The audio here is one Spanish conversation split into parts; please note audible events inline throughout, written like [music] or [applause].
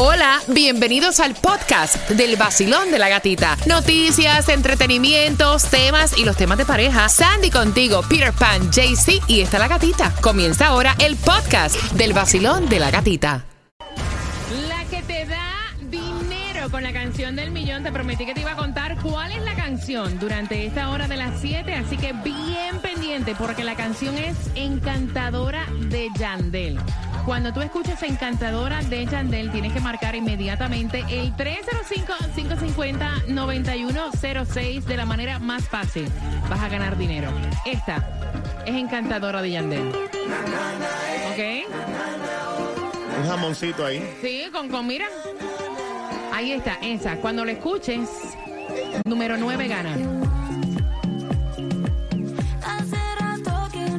Hola, bienvenidos al podcast del vacilón de la gatita. Noticias, entretenimientos, temas y los temas de pareja. Sandy contigo, Peter Pan, JC y está la gatita. Comienza ahora el podcast del vacilón de la gatita. La que te da dinero con la canción del millón. Te prometí que te iba a contar cuál es la canción durante esta hora de las 7. Así que bien pendiente porque la canción es Encantadora de Yandel. Cuando tú escuches Encantadora de Yandel, tienes que marcar inmediatamente el 305-550-9106 de la manera más fácil. Vas a ganar dinero. Esta es Encantadora de Yandel. ¿Ok? Un jamoncito ahí. Sí, con, con mira. Ahí está, esa. Cuando lo escuches, número 9 gana.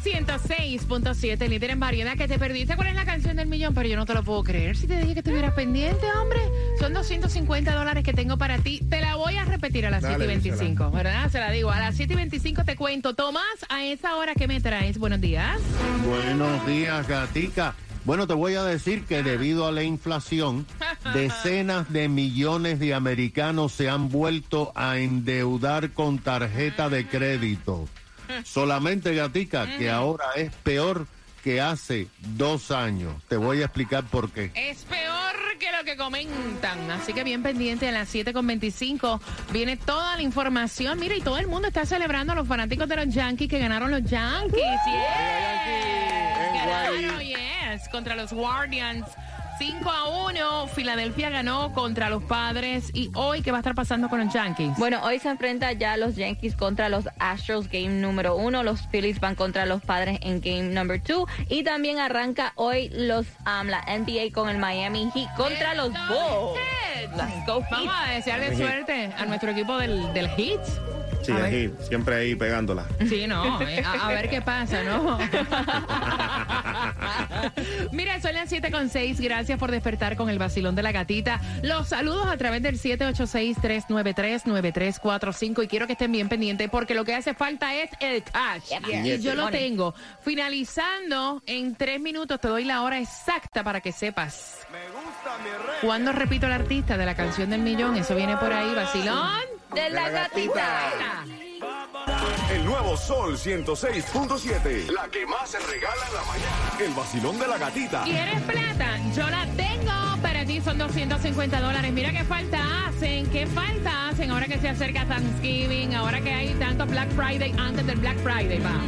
106.7, líder en variedad. Que te perdiste cuál es la canción del millón, pero yo no te lo puedo creer. Si te dije que estuvieras pendiente, hombre. Son 250 dólares que tengo para ti. Te la voy a repetir a las Dale, 7 y 25, ¿verdad? Se la digo. A las 7 y 25 te cuento. Tomás, a esa hora que me traes. Buenos días. Buenos días, gatica. Bueno, te voy a decir que debido a la inflación, [laughs] decenas de millones de americanos se han vuelto a endeudar con tarjeta de crédito. Solamente, gatica, que ahora es peor que hace dos años. Te voy a explicar por qué. Es peor que lo que comentan. Así que bien pendiente a las 7.25 viene toda la información. Mira, y todo el mundo está celebrando a los fanáticos de los Yankees que ganaron los Yankees. Yes. Ganaron, yes, contra los Guardians. 5 a 1. Filadelfia ganó contra los padres. ¿Y hoy qué va a estar pasando con los Yankees? Bueno, hoy se enfrenta ya los Yankees contra los Astros game número uno. Los Phillies van contra los Padres en game number two. Y también arranca hoy los um, la NBA con el Miami Heat contra los Bulls. Let's go Heat. Vamos a desearle suerte a nuestro equipo del, del Heat. Sí, A ver. ahí, siempre ahí pegándola. Sí, no, eh, a, a ver qué pasa, ¿no? [laughs] [laughs] Mira, son las 7 con 6. Gracias por despertar con el vacilón de la gatita. Los saludos a través del 786-393-9345. Y quiero que estén bien pendientes porque lo que hace falta es el cash. Y yo lo tengo. Finalizando en tres minutos, te doy la hora exacta para que sepas. ¿Cuándo repito el artista de la canción del millón? Eso viene por ahí, vacilón. De la gatita. El nuevo Sol 106.7. La que más se regala en la mañana. El vacilón de la gatita. ¿Quieres plata? Yo la tengo. Para ti son 250 dólares. Mira qué falta hacen. ¿Qué falta hacen ahora que se acerca Thanksgiving? Ahora que hay tanto Black Friday antes del Black Friday, va. [laughs]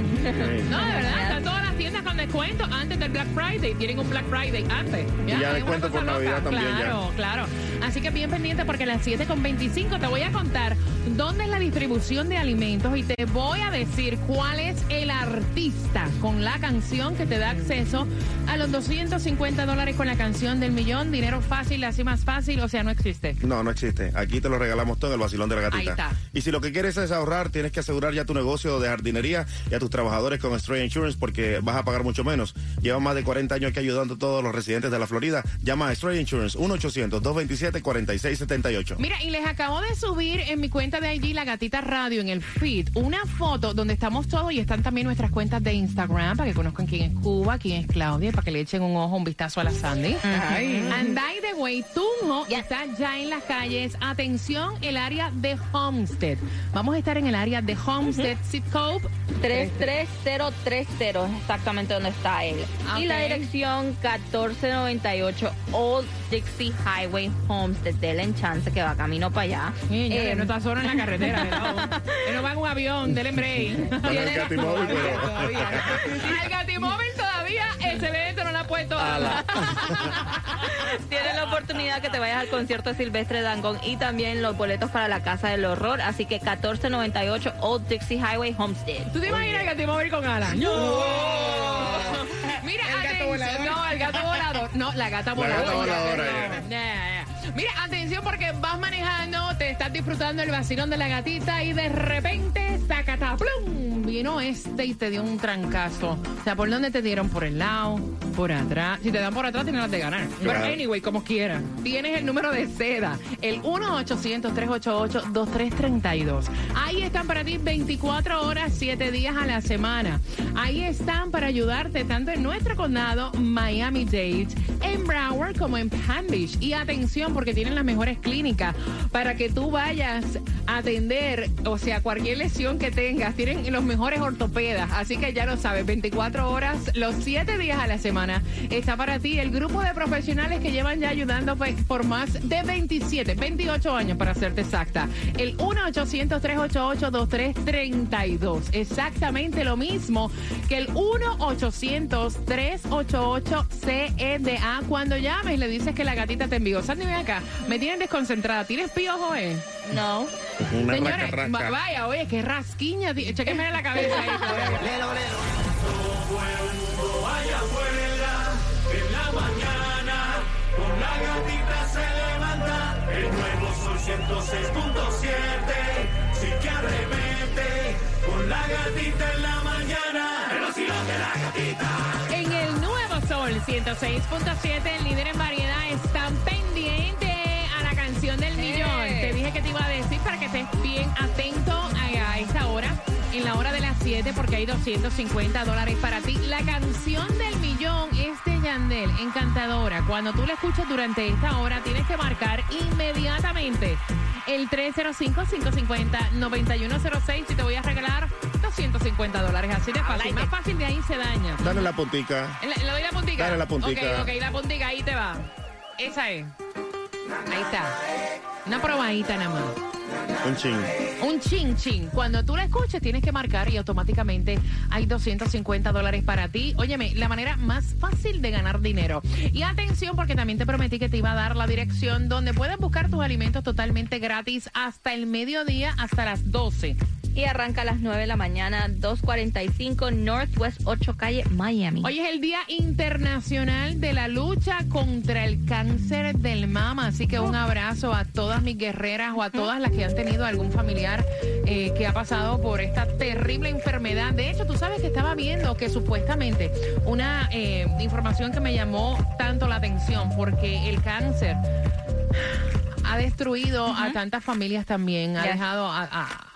No, de verdad. Están todas las tiendas con descuento antes del Black Friday. Tienen un Black Friday antes. Y ya una descuento por Navidad también, ya. Claro, claro. Así que bien pendiente porque a las 7 con 25 te voy a contar dónde es la distribución de alimentos y te voy a decir cuál es el artista con la canción que te da acceso a los 250 dólares con la canción del millón. Dinero fácil, así más fácil, o sea, no existe. No, no existe. Aquí te lo regalamos todo en el vacilón de la gatita. Ahí está. Y si lo que quieres es ahorrar, tienes que asegurar ya tu negocio de jardinería y a tus trabajadores con Stray Insurance porque vas a pagar mucho menos. Lleva más de 40 años aquí ayudando a todos los residentes de la Florida. Llama a Stray Insurance 1-800-227-4678. Mira, y les acabo de subir en mi cuenta de IG La Gatita Radio en el feed una foto donde estamos todos y están también nuestras cuentas de Instagram para que conozcan quién es Cuba, quién es Claudia y para que le echen un ojo, un vistazo a la Sandy. And by the way, Tunjo está ya en las calles. Atención, el área de Homestead. Vamos a estar en el área de Homestead, zip code 33030 es exactamente donde está él. Y la dirección 1498 Old Dixie Highway Homestead. Denle en chance que va camino para allá. Señores, Eh, no está solo en la carretera, [laughs] no va en un avión, del break. Con el Gatimóvil, [laughs] pero- Al Gatimóvil todavía excelente, puesto ala. [laughs] Tienes la oportunidad que te vayas al concierto de Silvestre Dangón y también los boletos para la Casa del Horror. Así que 1498 Old Dixie Highway Homestead. ¿Tú te imaginas el Gatimóvil con alas? ¡No! Mira, ¿El gato atención. volador? No, el gato volador. No, la gata La voladora. gata voladora, No. Mira, atención porque vas manejando, te estás disfrutando el vacilón de la gatita y de repente, ¡sacataplum! Vino este y te dio un trancazo. O sea, ¿por dónde te dieron? Por el lado, por atrás. Si te dan por atrás, tienes las de ganar. Pero anyway, como quieras. Tienes el número de seda, el 1-800-388-2332. Ahí están para ti 24 horas, 7 días a la semana. Ahí están para ayudarte tanto en nuestro condado, Miami-Dade, en Broward como en Palm Beach. Y atención, porque tienen las mejores clínicas para que tú vayas a atender, o sea, cualquier lesión que tengas. Tienen los mejores ortopedas. Así que ya lo sabes, 24 horas, los 7 días a la semana. Está para ti el grupo de profesionales que llevan ya ayudando pues, por más de 27, 28 años para serte exacta. El 1-800-388-2332. Exactamente lo mismo que el 1-800-388-CEDA. Cuando llames le dices que la gatita te envió. Sandy, acá. Me tienen desconcentrada. ¿Tienes piojo, eh? No. Una Señores, rasca, rasca. va- vaya, oye, qué rasquiña. en la cabeza. ahí. 106.7, el líder en variedad, están pendientes a la canción del millón. Te dije que te iba a decir para que estés bien atento a, a esta hora, en la hora de las 7, porque hay 250 dólares para ti. La canción del millón es de Yandel, encantadora. Cuando tú la escuchas durante esta hora, tienes que marcar inmediatamente el 305-550-9106 y te voy a regalar 250 dólares. Así de fácil. Más fácil de ahí se daña. Dale la puntica. Le, le doy la puntica. Dale la puntica. Ok, ok, la puntica, ahí te va. Esa es. Ahí está. Una probadita nada más. Un ching. Un chin chin. Cuando tú la escuches tienes que marcar y automáticamente hay 250 dólares para ti. Óyeme, la manera más fácil de ganar dinero. Y atención porque también te prometí que te iba a dar la dirección donde puedes buscar tus alimentos totalmente gratis hasta el mediodía, hasta las 12. Y arranca a las 9 de la mañana, 245 Northwest 8 Calle, Miami. Hoy es el Día Internacional de la Lucha contra el Cáncer del Mama, así que un abrazo a todas mis guerreras o a todas las que han tenido algún familiar eh, que ha pasado por esta terrible enfermedad. De hecho, tú sabes que estaba viendo que supuestamente una eh, información que me llamó tanto la atención, porque el cáncer ha destruido a tantas familias también, ha dejado a- a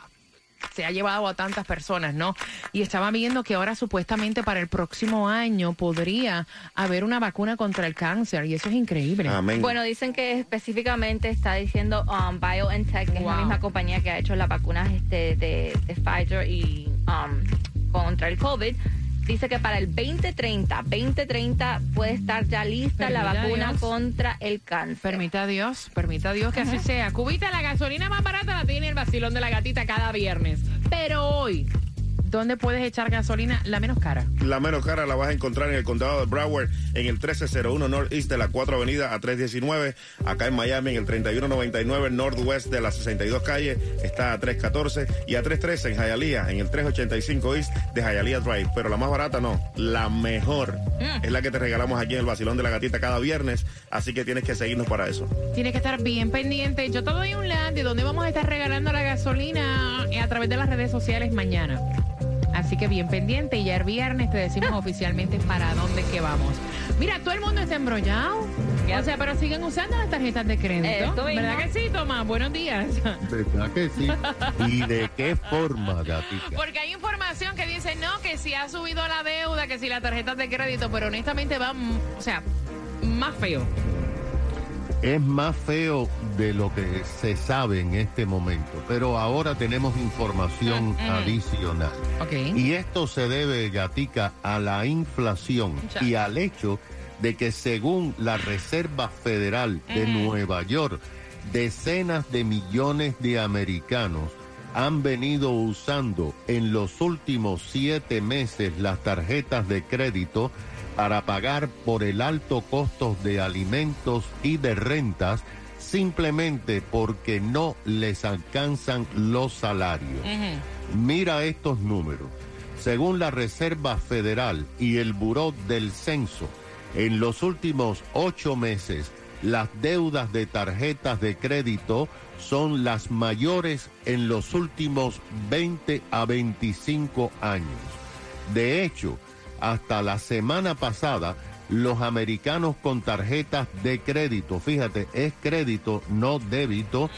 se ha llevado a tantas personas, ¿no? Y estaba viendo que ahora supuestamente para el próximo año podría haber una vacuna contra el cáncer y eso es increíble. Amén. Bueno, dicen que específicamente está diciendo um, BioNTech, que es la misma compañía que ha hecho las vacunas este, de, de Pfizer y um, contra el COVID. Dice que para el 2030, 2030 puede estar ya lista la vacuna Dios. contra el cáncer. Permita Dios, permita Dios que así sea. Cubita, la gasolina más barata la tiene el vacilón de la gatita cada viernes. Pero hoy, ¿dónde puedes echar gasolina la menos cara? La menos cara la vas a encontrar en el condado de Broward, en el 1301 Northeast de la 4 Avenida a 319. Acá en Miami, en el 3199 Northwest de la 62 Calle, está a 314. Y a 313 en Hialeah, en el 385 East de Hialeah Drive. Pero la más barata no, la mejor. Es la que te regalamos aquí en el Basilón de la Gatita cada viernes. Así que tienes que seguirnos para eso. Tienes que estar bien pendiente. Yo te doy un link de donde vamos a estar regalando la gasolina eh, a través de las redes sociales mañana. Así que bien pendiente y ya el viernes te decimos [laughs] oficialmente para dónde que vamos. Mira, todo el mundo está embrollado. O sea, pero siguen usando las tarjetas de crédito. Esto mismo. ¿Verdad que sí, Tomás? Buenos días. [laughs] ¿Verdad que sí? ¿Y de qué forma, gatica? Porque hay información que dice, no, que si ha subido la deuda, que si las tarjetas de crédito, pero honestamente va, mm, o sea, más feo. Es más feo de lo que se sabe en este momento, pero ahora tenemos información Mm, mm. adicional. Y esto se debe, Gatica, a la inflación Ya. y al hecho de que según la Reserva Federal de Nueva York, decenas de millones de americanos han venido usando en los últimos siete meses las tarjetas de crédito para pagar por el alto costo de alimentos y de rentas simplemente porque no les alcanzan los salarios. Mira estos números. Según la Reserva Federal y el Buró del Censo, en los últimos ocho meses, las deudas de tarjetas de crédito son las mayores en los últimos 20 a 25 años. De hecho, hasta la semana pasada, los americanos con tarjetas de crédito, fíjate, es crédito, no débito,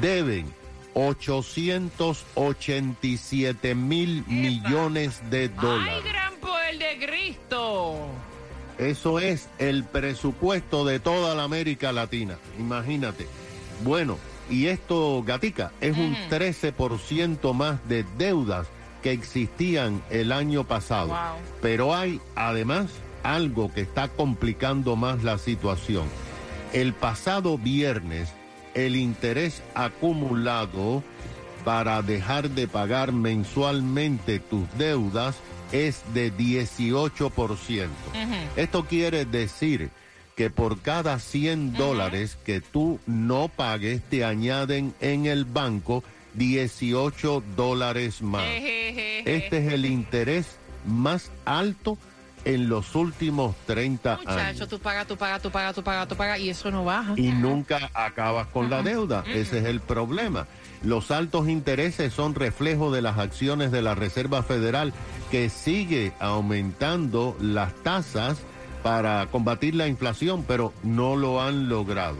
deben 887 mil millones de ¡Ay, dólares. gran poder de Cristo! Eso es el presupuesto de toda la América Latina. Imagínate. Bueno, y esto, Gatica, es un 13% más de deudas que existían el año pasado. Wow. Pero hay además algo que está complicando más la situación. El pasado viernes, el interés acumulado para dejar de pagar mensualmente tus deudas es de 18%. Esto quiere decir que por cada 100 dólares que tú no pagues, te añaden en el banco 18 dólares más. Este es el interés más alto en los últimos 30 Muchacho, años. tú pagas, tú pagas, tú pagas, tú pagas, tú pagas y eso no baja. Y nunca acabas con la deuda. Ese es el problema. Los altos intereses son reflejo de las acciones de la Reserva Federal que sigue aumentando las tasas para combatir la inflación, pero no lo han logrado.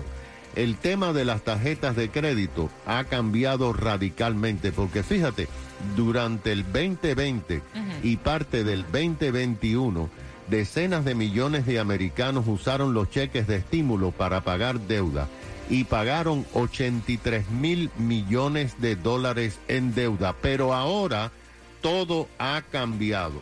El tema de las tarjetas de crédito ha cambiado radicalmente porque fíjate, durante el 2020 y parte del 2021, decenas de millones de americanos usaron los cheques de estímulo para pagar deuda y pagaron 83 mil millones de dólares en deuda. Pero ahora todo ha cambiado.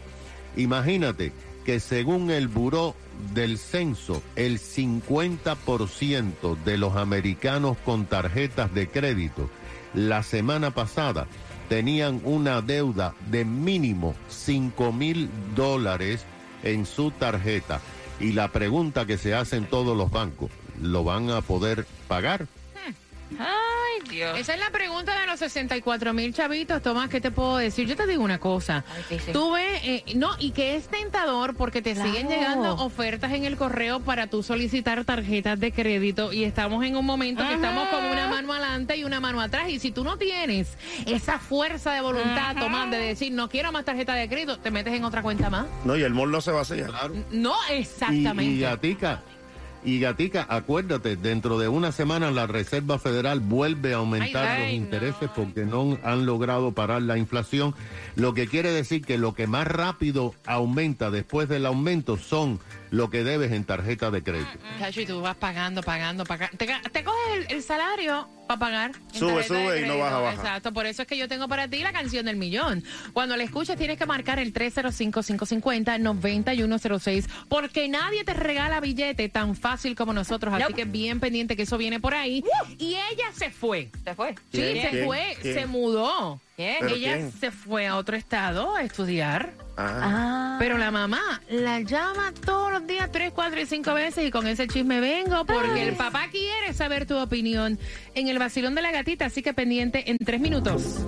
Imagínate que según el Buró del Censo, el 50% de los americanos con tarjetas de crédito la semana pasada tenían una deuda de mínimo 5 mil dólares en su tarjeta. Y la pregunta que se hacen todos los bancos, ¿lo van a poder pagar? Ay, Dios. Esa es la pregunta de los 64 mil chavitos, Tomás, ¿qué te puedo decir? Yo te digo una cosa. Ay, sí, sí. Tú ves, eh, no, y que es tentador porque te Claro. siguen llegando ofertas en el correo para tú solicitar tarjetas de crédito y estamos en un momento que estamos con una mano adelante y una mano atrás y si tú no tienes esa fuerza de voluntad, Tomás, de decir no quiero más tarjeta de crédito, te metes en otra cuenta más. No, y el mall no se vacía. Claro. No, Y, exactamente. y Gatica, y Gatica, acuérdate, dentro de una semana la Reserva Federal vuelve a aumentar Ay, los ay, intereses no. porque no han logrado parar la inflación, lo que quiere decir que lo que más rápido aumenta después del aumento son lo que debes en tarjeta de crédito. Chacho, y tú vas pagando, pagando, pagando. Te, coges el, el salario para pagar. Sube, sube y no baja, baja. Exacto, por eso es que yo tengo para ti la canción del millón. Cuando la escuches tienes que marcar el 305-550-9106 porque nadie te regala billete tan fácil como nosotros. Así Nope. que bien pendiente que eso viene por ahí. Y ella se fue. Se fue. Sí, ¿Quién? se fue, ¿Quién? se mudó. ¿Quién? ¿Pero Ella quién? se fue a otro estado a estudiar. Ah. Ah. Pero la mamá la llama todos los días, tres, cuatro y cinco veces y con ese chisme vengo porque el papá quiere saber tu opinión en el vacilón de la gatita, así que pendiente en tres minutos.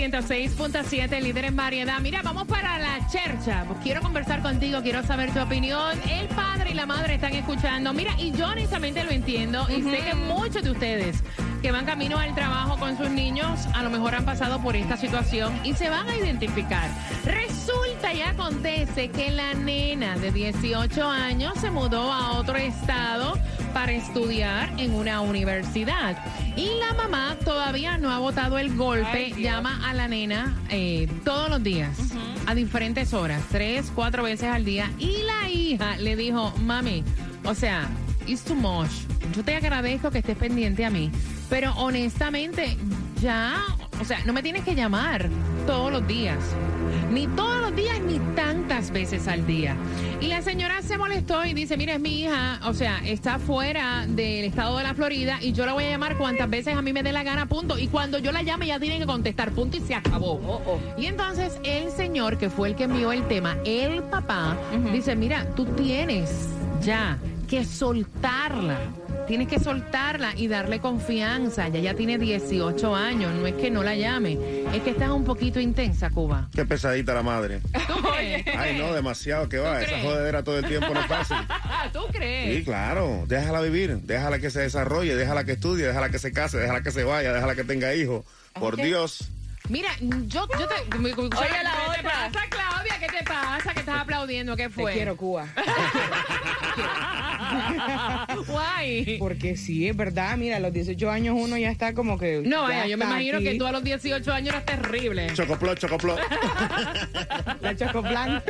106.7, líder en variedad. Mira, vamos para la chercha. Pues quiero conversar contigo, quiero saber tu opinión. El padre y la madre están escuchando. Mira, y yo honestamente lo entiendo. Y sé que muchos de ustedes que van camino al trabajo con sus niños, a lo mejor han pasado por esta situación y se van a identificar. Resulta y acontece que la nena de 18 años se mudó a otro estado para estudiar en una universidad. Y la mamá todavía no ha botado el golpe, Ay, llama a la nena eh, todos los días, a diferentes horas, tres, cuatro veces al día. Y la hija le dijo, mami, o sea, it's too much. Yo te agradezco que estés pendiente a mí, pero honestamente ya o sea, no me tienes que llamar todos los días. Ni todos los días, ni tantas veces al día. Y la señora se molestó y dice, mire, es mi hija, o sea, está fuera del estado de la Florida y yo la voy a llamar cuantas veces a mí me dé la gana, punto. Y cuando yo la llame, ya tiene que contestar, punto, y se acabó. Y entonces el señor, que fue el que envió el tema, el papá, dice, mira, tú tienes ya que soltarla. Tienes que soltarla y darle confianza. Ya ya tiene 18 años. No es que no la llame. Es que estás un poquito intensa, Cuba. Qué pesadita la madre. [laughs] Ay, no, demasiado que va. Esa jodedera todo el tiempo no es fácil. [laughs] ¿Tú crees? Sí, claro. Déjala vivir. Déjala que se desarrolle. Déjala que estudie. Déjala que se case. Déjala que se vaya. Déjala que tenga hijos. Por Dios. Mira, yo, yo te. Oye, la ¿Qué te otra. pasa, Claudia? ¿Qué te pasa? ¿Qué estás aplaudiendo? ¿Qué fue? Te quiero, Cuba. [laughs] Guay. Porque sí, es verdad. Mira, a los 18 años uno ya está como que. No, ya vaya, yo me imagino aquí. que tú a los 18 años eras terrible. Chocoplot, chocoplot. [laughs] La chocoplan.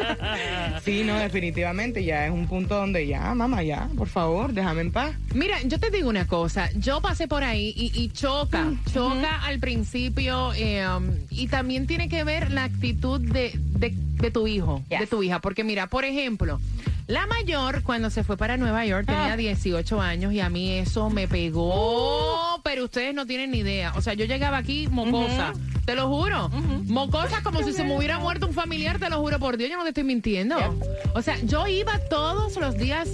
sí, no, definitivamente ya es un punto donde ya, mamá, ya, por favor, déjame en paz. Mira, yo te digo una cosa, yo pasé por ahí y, y choca, choca al principio eh, um, y también tiene que ver la actitud de, de- de tu hijo, Yes. de tu hija, porque mira, por ejemplo, la mayor cuando se fue para Nueva York tenía 18 años y a mí eso me pegó, pero ustedes no tienen ni idea, o sea, yo llegaba aquí mocosa. Te lo juro. Mocosa como si se me hubiera muerto un familiar, te lo juro por Dios, yo no te estoy mintiendo. O sea, yo iba todos los días,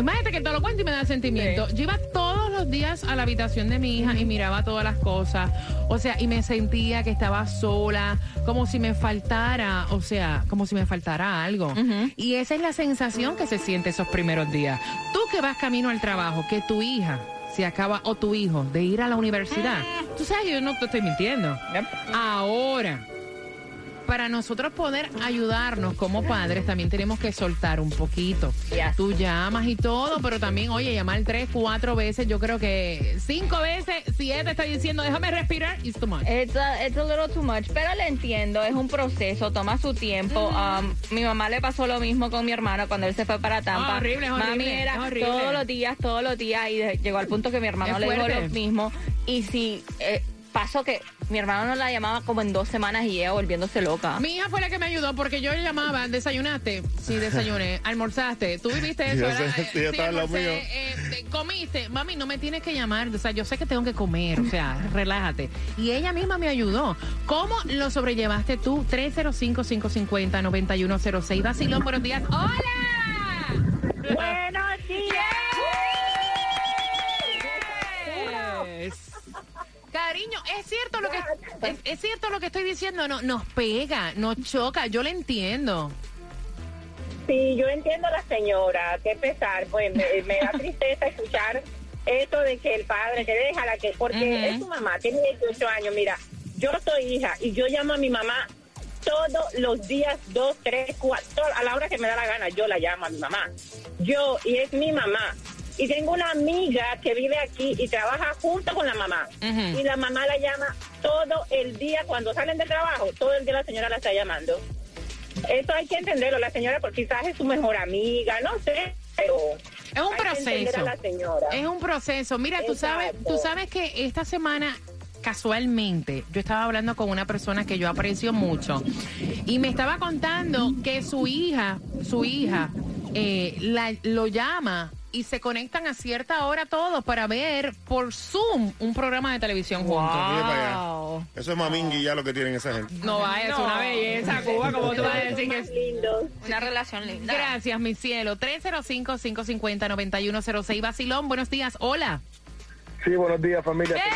imagínate que te lo cuento y me da sentimiento. Yo iba todos los días a la habitación de mi hija y miraba todas las cosas. O sea, y me sentía que estaba sola, como si me faltara, o sea, como si me faltara algo. Y esa es la sensación que se siente esos primeros días. Tú que vas camino al trabajo, que tu hija se acaba, o tu hijo, de ir a la universidad. Tú sabes, yo no te estoy mintiendo. Ahora, para nosotros poder ayudarnos como padres, también tenemos que soltar un poquito. Yes. Tú llamas y todo, pero también, oye, llamar tres, cuatro veces, yo creo que cinco veces, siete, estoy diciendo, déjame respirar, it's too much. It's a, it's a little too much, pero le entiendo, es un proceso, toma su tiempo. Um, mi mamá le pasó lo mismo con mi hermano cuando él se fue para Tampa. Ah, horrible, horrible, Mami era horrible. todos los días, todos los días, y llegó al punto que mi hermano Es le dijo lo mismo. Y si eh, pasó que mi hermano no la llamaba como en dos semanas y ella volviéndose loca. Mi hija fue la que me ayudó porque yo le llamaba, desayunaste, sí, desayuné, [laughs] almorzaste, tú viviste eso, Yo ¿verdad? sé, sí, yo estaba en lo almorcé, mío. eh, te- comiste, mami, no me tienes que llamar, o sea, yo sé que tengo que comer, o sea, [laughs] relájate. Y ella misma me ayudó. ¿Cómo lo sobrellevaste tú? 305-550-9106. Vacilón, buenos días. ¡Hola! Buenos es cierto lo que es, es cierto lo que estoy diciendo, no nos pega, nos choca, yo le entiendo. Sí, yo entiendo a la señora, qué pesar, pues me, me da tristeza escuchar esto de que el padre, que déjala que, porque es su mamá, tiene 18 años, mira, yo soy hija y yo llamo a mi mamá todos los días, dos, tres, cuatro, a la hora que me da la gana, yo la llamo a mi mamá. Yo, y es mi mamá. Y tengo una amiga que vive aquí y trabaja junto con la mamá. Y la mamá la llama todo el día cuando salen de trabajo, todo el día la señora la está llamando. Eso hay que entenderlo, la señora, porque quizás es su mejor amiga, no sé, pero Es un hay que entender proceso. a la señora. Es un proceso. Mira, tú sabes, tú sabes que esta semana casualmente yo estaba hablando con una persona que yo aprecio mucho y me estaba contando que su hija, su hija, eh, la- lo llama y se conectan a cierta hora todos para ver por Zoom un programa de televisión juntos. Para allá. Eso es mamingui ya lo que tienen esa gente. No va, es una belleza, [laughs] Cuba, como tú vas a decir que es. Lindos. Una relación linda. Gracias, mi cielo. 305-550-9106. Basilón, buenos días. Hola. Sí, buenos días, familia. Pana,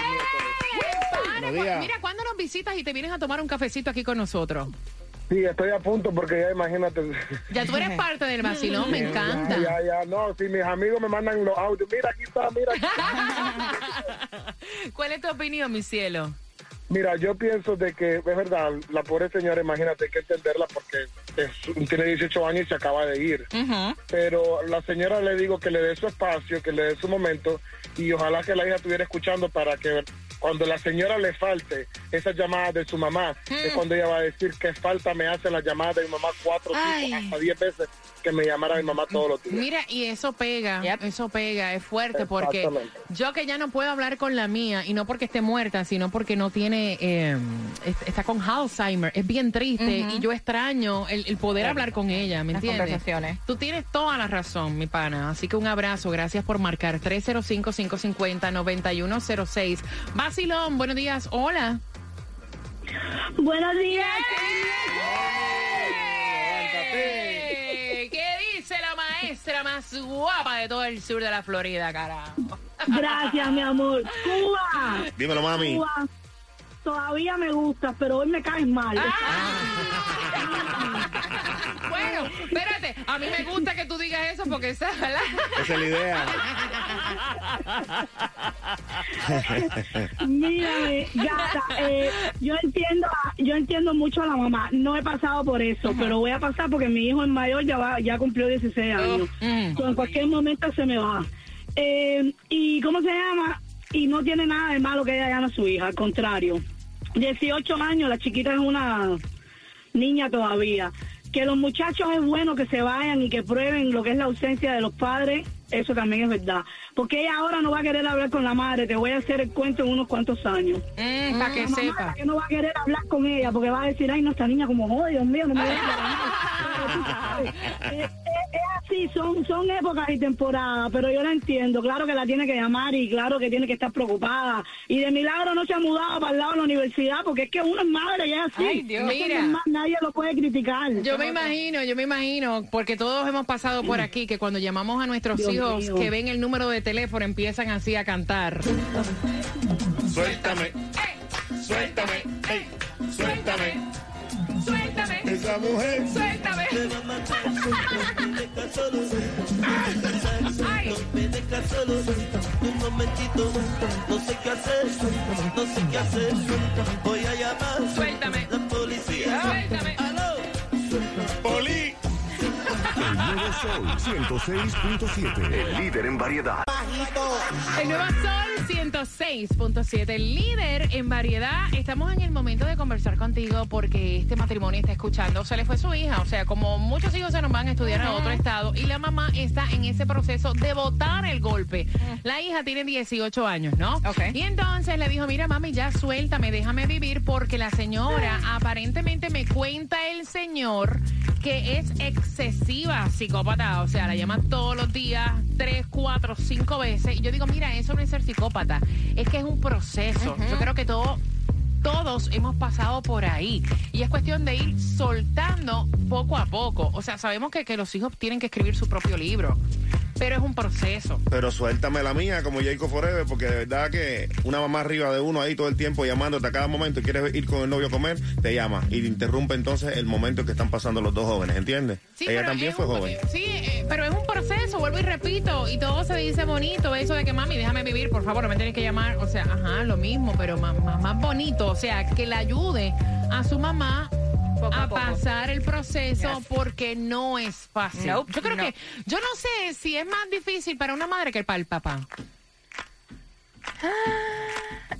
Buenos días. Mira, ¿cuándo nos visitas y te vienes a tomar un cafecito aquí con nosotros? Sí, estoy a punto porque ya imagínate. Ya tú eres parte del vacilón, me encanta. Ya, ya, no, si mis amigos me mandan los audios, mira, aquí está, mira. aquí. [laughs] ¿Cuál es tu opinión, mi cielo? Mira, yo pienso de que, es verdad, la pobre señora, imagínate, hay que entenderla porque es- tiene 18 años y se acaba de ir. Pero la señora le digo que le dé su espacio, que le dé su momento y ojalá que la hija estuviera escuchando para que cuando la señora le falte esas llamadas de su mamá, es cuando ella va a decir que falta me hace las llamadas de mi mamá cuatro, Ay. cinco, hasta diez veces que me llamara mi mamá todos los días. Mira, y eso pega, eso pega, es fuerte porque yo que ya no puedo hablar con la mía y no porque esté muerta, sino porque no tiene, eh, est- está con Alzheimer, es bien triste y yo extraño el, el poder hablar con ella, ¿me Las entiendes? conversaciones. Tú tienes toda la razón, mi pana, así que un abrazo, gracias por marcar 305-550-9106. Basilón, buenos días, hola. Buenos días. ¿Qué dice la maestra más guapa de todo el sur de la Florida, carajo? Gracias, mi amor. Cuba. Dímelo, mami. Cuba. Todavía me gusta, pero hoy me caes mal. Bueno, espérate, a mí me gusta que tú digas eso porque esa ¿verdad? Esa es la idea. Mírame, gata, eh, yo entiendo, a- yo entiendo mucho a la mamá. No he pasado por eso, pero voy a pasar porque mi hijo es mayor ya va, ya cumplió 16 años. So, en cualquier momento se me va. Eh, y cómo se llama y no tiene nada de malo que ella llame a su hija, al contrario. 18 años, la chiquita es una niña todavía. Que los muchachos es bueno que se vayan y que prueben lo que es la ausencia de los padres, eso también es verdad. Porque ella ahora no va a querer hablar con la madre, te voy a hacer el cuento en unos cuantos años. Mm, pa' que La mamá sepa. que no va a querer hablar con ella porque va a decir, ay, no, esta niña como joder, Dios mío, no me [laughs] deja hablar". Así, son, son épocas y temporadas, pero yo la entiendo. Claro que la tiene que llamar y claro que tiene que estar preocupada. Y de milagro no se ha mudado para el lado de la universidad porque es que uno es madre y es así. Ay, Dios. Mira. más, nadie lo puede criticar. Yo me imagino, yo me imagino, porque todos hemos pasado por aquí, que cuando llamamos a nuestros Dios hijos mío. que ven el número de teléfono empiezan así a cantar. Suéltame. Suéltame. Ey, suéltame. Suéltame. Esa mujer. Suéltame. Ay. me deja solo un momentito, no sé qué hacer, no sé qué hacer, voy a llamar Suéltame. la policía. Suéltame. Sol 106.7. El líder en variedad. El nuevo Sol 106.7, el líder en variedad. Estamos en el momento de conversar contigo porque este matrimonio está escuchando. Se le fue su hija, o sea, como muchos hijos se nos van a estudiar a otro estado y la mamá está en ese proceso de botar el golpe. La hija tiene 18 años, ¿no? Ok. Y entonces le dijo, mira mami, ya suéltame, déjame vivir porque la señora aparentemente me cuenta el señor que es excesiva psicópata, o sea, la llama todos los días, tres, cuatro, cinco veces. Y yo digo, mira, eso no es ser psicópata, es que es un proceso. Yo creo que todo, todos hemos pasado por ahí. Y es cuestión de ir soltando poco a poco. O sea, sabemos que, que los hijos tienen que escribir su propio libro, pero es un proceso. Pero suéltame la mía como Jacob Forever, porque de verdad que una mamá arriba de uno ahí todo el tiempo llamándote a cada momento y quieres ir con el novio a comer, te llama y te interrumpe entonces el momento que están pasando los dos jóvenes, ¿entiendes? Sí, Ella también fue un- joven. Sí, eh, pero es un proceso, vuelvo y repito, y todo se dice bonito, eso de que mami, déjame vivir, por favor, no me tienes que llamar, o sea, ajá, lo mismo, pero más, más, más bonito, o sea, que le ayude a su mamá Poco a a poco. pasar el proceso Yes. porque no es fácil. Nope, yo creo no. que, yo no sé si es más difícil para una madre que para el papá.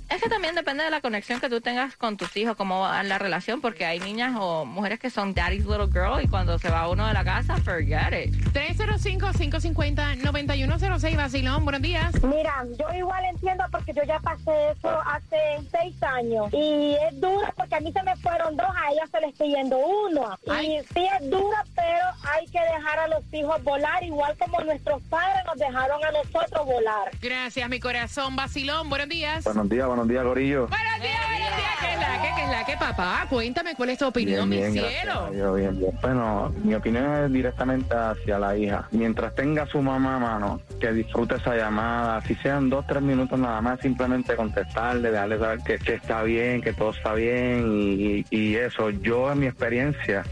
Es que también depende de la conexión que tú tengas con tus hijos, cómo va la relación, porque hay niñas o mujeres que son daddy's little girl y cuando se va uno de la casa, forget it. 305-550-9106, Basilón, buenos días. Mira, yo igual entiendo porque yo ya pasé eso hace seis años y es dura porque a mí se me fueron dos, a ella se le estoy yendo uno. Ay. Y sí es dura, pero hay que dejar a los hijos volar igual como nuestros padres nos dejaron a nosotros volar. Gracias, mi corazón, Basilón, buenos días. Buenos días, buenos días, Gorillo. Buenos días, buenos días. ¿Qué es la que, qué es la que, papá? Cuéntame cuál es tu opinión, mi gracias cielo. Dios, bien, bien. Bueno, mi opinión es directamente hacia la hija. Mientras tenga a su mamá a mano, que disfrute esa llamada, si sean dos, tres minutos nada más, simplemente contestarle, dejarle saber que, que está bien, que todo está bien y, y- y eso. Yo, en mi experiencia,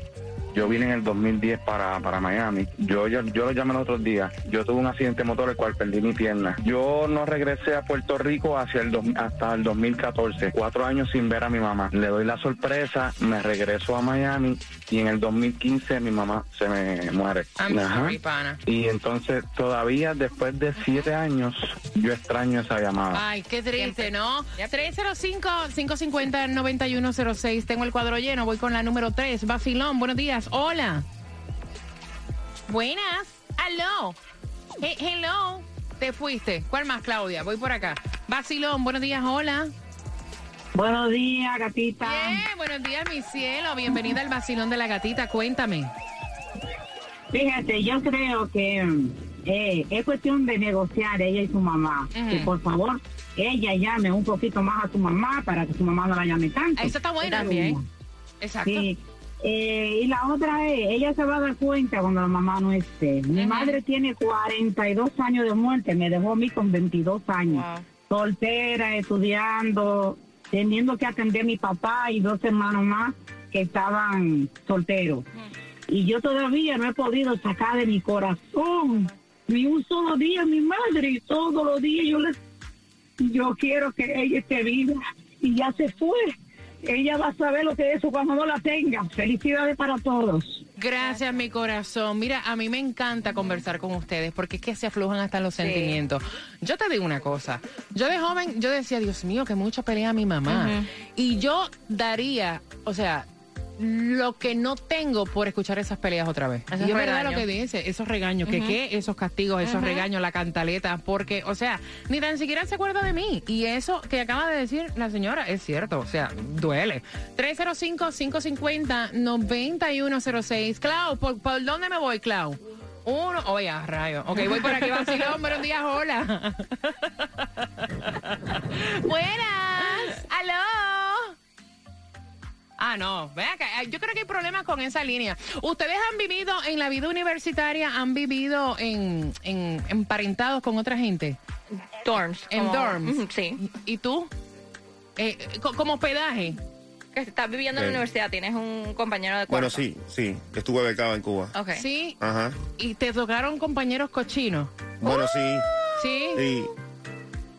Yo vine en el 2010 para, para Miami. Yo, yo, yo lo llamé los otros días. Yo tuve un accidente motor el cual perdí mi pierna. Yo no regresé a Puerto Rico hacia el dos- hasta el 2014. Cuatro años sin ver a mi mamá. Le doy la sorpresa, me regreso a Miami y en el 2015 mi mamá se me muere. I'm Ajá. sorry, pana. Y entonces todavía después de siete años yo extraño esa llamada. Ay, qué triste, ¿no? 305-550-9106. Tengo el cuadro lleno. Voy con la número 3. Bafilón, buenos días. Hola. Buenas. Aló. He- hello. Te fuiste. ¿Cuál más, Claudia? Voy por acá. Bafilón, buenos días. Hola. Buenos días, gatita. Bien, buenos días, mi cielo. Bienvenida al vacilón de la gatita. Cuéntame. Fíjate, yo creo que eh, es cuestión de negociar ella y su mamá. Que por favor, ella llame un poquito más a su mamá para que su mamá no la llame tanto. Eso está bueno también. Exacto. Sí. Eh, y la otra es, ella se va a dar cuenta cuando la mamá no esté. Mi Ujú. madre tiene 42 años de muerte, me dejó a mí con 22 años. Soltera, estudiando, teniendo que atender a mi papá y dos hermanos más que estaban solteros. Y yo todavía no he podido sacar de mi corazón ni un solo día a mi madre. Y todos los días yo le yo quiero que ella esté viva y ya se fue. Ella va a saber lo que es eso cuando no la tenga. Felicidades para todos. Gracias, mi corazón. Mira, a mí me encanta conversar con ustedes porque es que se aflojan hasta los sentimientos. Yo te digo una cosa. Yo de joven, yo decía, Dios mío, que mucho pelea mi mamá. Y yo daría, o sea, lo que no tengo por escuchar esas peleas otra vez. Esos y es verdad lo que dice, esos regaños, que Ujú. qué, esos castigos, esos regaños, la cantaleta, porque, o sea, ni tan siquiera se acuerda de mí. Y eso que acaba de decir la señora es cierto, o sea, duele. 305-550-9106. Clau, ¿por, por dónde me voy, Clau? Uno, oye, a rayo. Ok, voy por aquí, vacilón, [laughs] buenos días, hola. [laughs] Buenas, aló. Ah, no, vea que yo creo que hay problemas con esa línea. ¿Ustedes han vivido en la vida universitaria, han vivido en, en emparentados con otra gente? Dorms. En como- dorms. Sí. ¿Y tú? Eh, co- ¿Como hospedaje? Que estás viviendo en Eh. la universidad, tienes un compañero de cuarto. Bueno, sí, sí. Estuve becado en Cuba. Ok. Sí. Ajá. ¿Y te tocaron compañeros cochinos? Bueno, sí. Sí.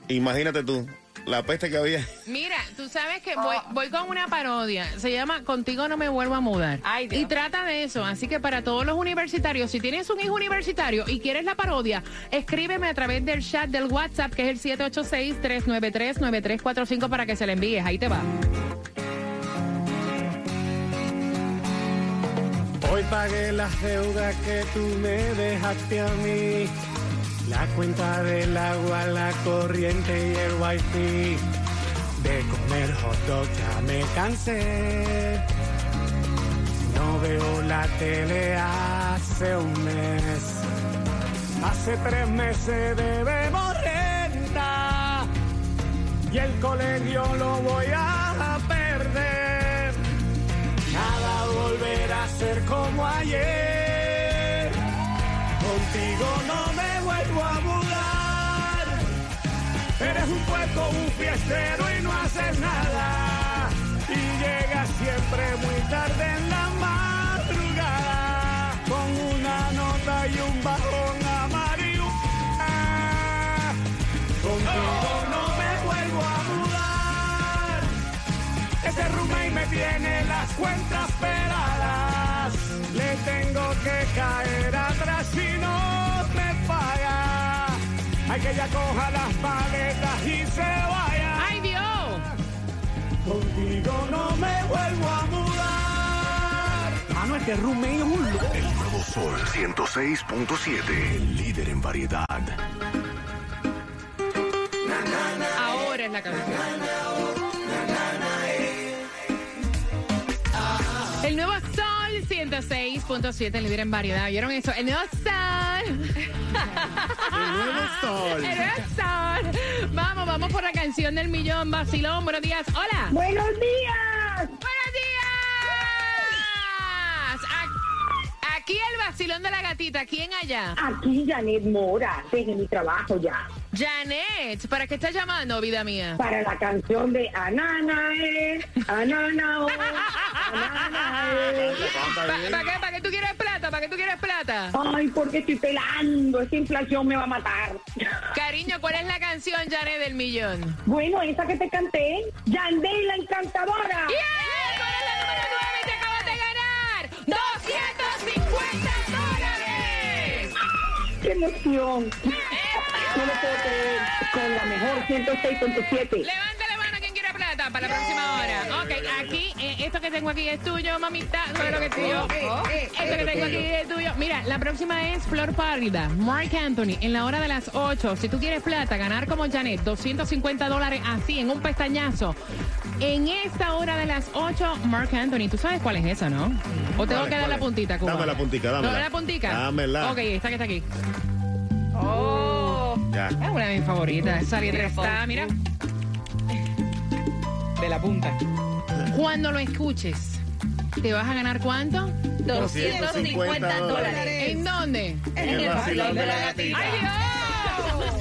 Y imagínate tú, la peste que había. Mira, tú sabes que voy, voy con una parodia. Se llama Contigo no me vuelvo a mudar. y trata de eso. Así que para todos los universitarios, si tienes un hijo universitario y quieres la parodia, escríbeme a través del chat del WhatsApp, que es el 786-393-9345 para que se le envíes. Ahí te va. Hoy pagué las deudas que tú me dejaste a mí. La cuenta del agua, la corriente y el wifi. De comer hot dog ya me cansé. No veo la tele hace un mes. Hace tres meses debemos renta. Y el colegio lo voy a perder. Nada volverá a ser como ayer. Contigo no Eres un puerco, un fiestero y no haces nada. Y llegas siempre muy tarde en la madrugada. Con una nota y un bajón amarillo. Contigo no me vuelvo a mudar. Ese roommate me tiene las cuentas que ya coja las maletas y se vaya. ¡Ay, Dios! Contigo no me vuelvo a mudar. Ah, no, este roommate es un loco. El nuevo Sol 106.7. El líder en variedad. Ahora es la canción. El nuevo Sol 106.7, líder en variedad. ¿Vieron eso? El nuevo Sol. El nuevo Sol. El nuevo Sol. Vamos, vamos por la canción del millón. Vacilón, buenos días. Hola. Buenos días. Aquí el vacilón de la gatita. ¿Quién allá? Aquí Janet Mora, desde mi trabajo ya. Janet, ¿para qué estás llamando, vida mía? Para la canción de Ananae, Ananao, Ananae. ¿Para qué, ¿Para qué tú quieres plata? ¿Para qué tú quieres plata? Ay, porque estoy pelando. Esta inflación me va a matar. Cariño, ¿cuál es la canción, Janet, del millón? Bueno, esa que te canté, Yandel la encantadora. ¡Yeah! ¡Tú eres la número ¡250 dólares! ¡Qué emoción! No lo puedo creer. Con la mejor 106.7. Levántale mano quien quiera plata para la próxima hora. Ok, aquí, eh, esto que tengo aquí es tuyo, mamita. ¿Sabes lo que es tuyo? Esto que tengo aquí es tuyo. Mira, la próxima es Flor Pálida, Mark Anthony, en la hora de las 8. Si tú quieres plata, ganar como Janet, 250 dólares así, en un pestañazo. En esta hora de las 8, Mark Anthony, ¿tú sabes cuál es esa, no? ¿O tengo ¿Cuál es, que dar la es? puntica, Cuba? Dame la puntica, dámela. ¿Dame la puntica? Dámela. Ok, esta que está aquí. Oh. Ya. Es una de mis favoritas. Esa letra está, mira. [laughs] De la punta. Cuando lo escuches, ¿te vas a ganar cuánto? 250 dólares. ¿En dónde? En el vacilón de la gatita. ¡Ay, Dios!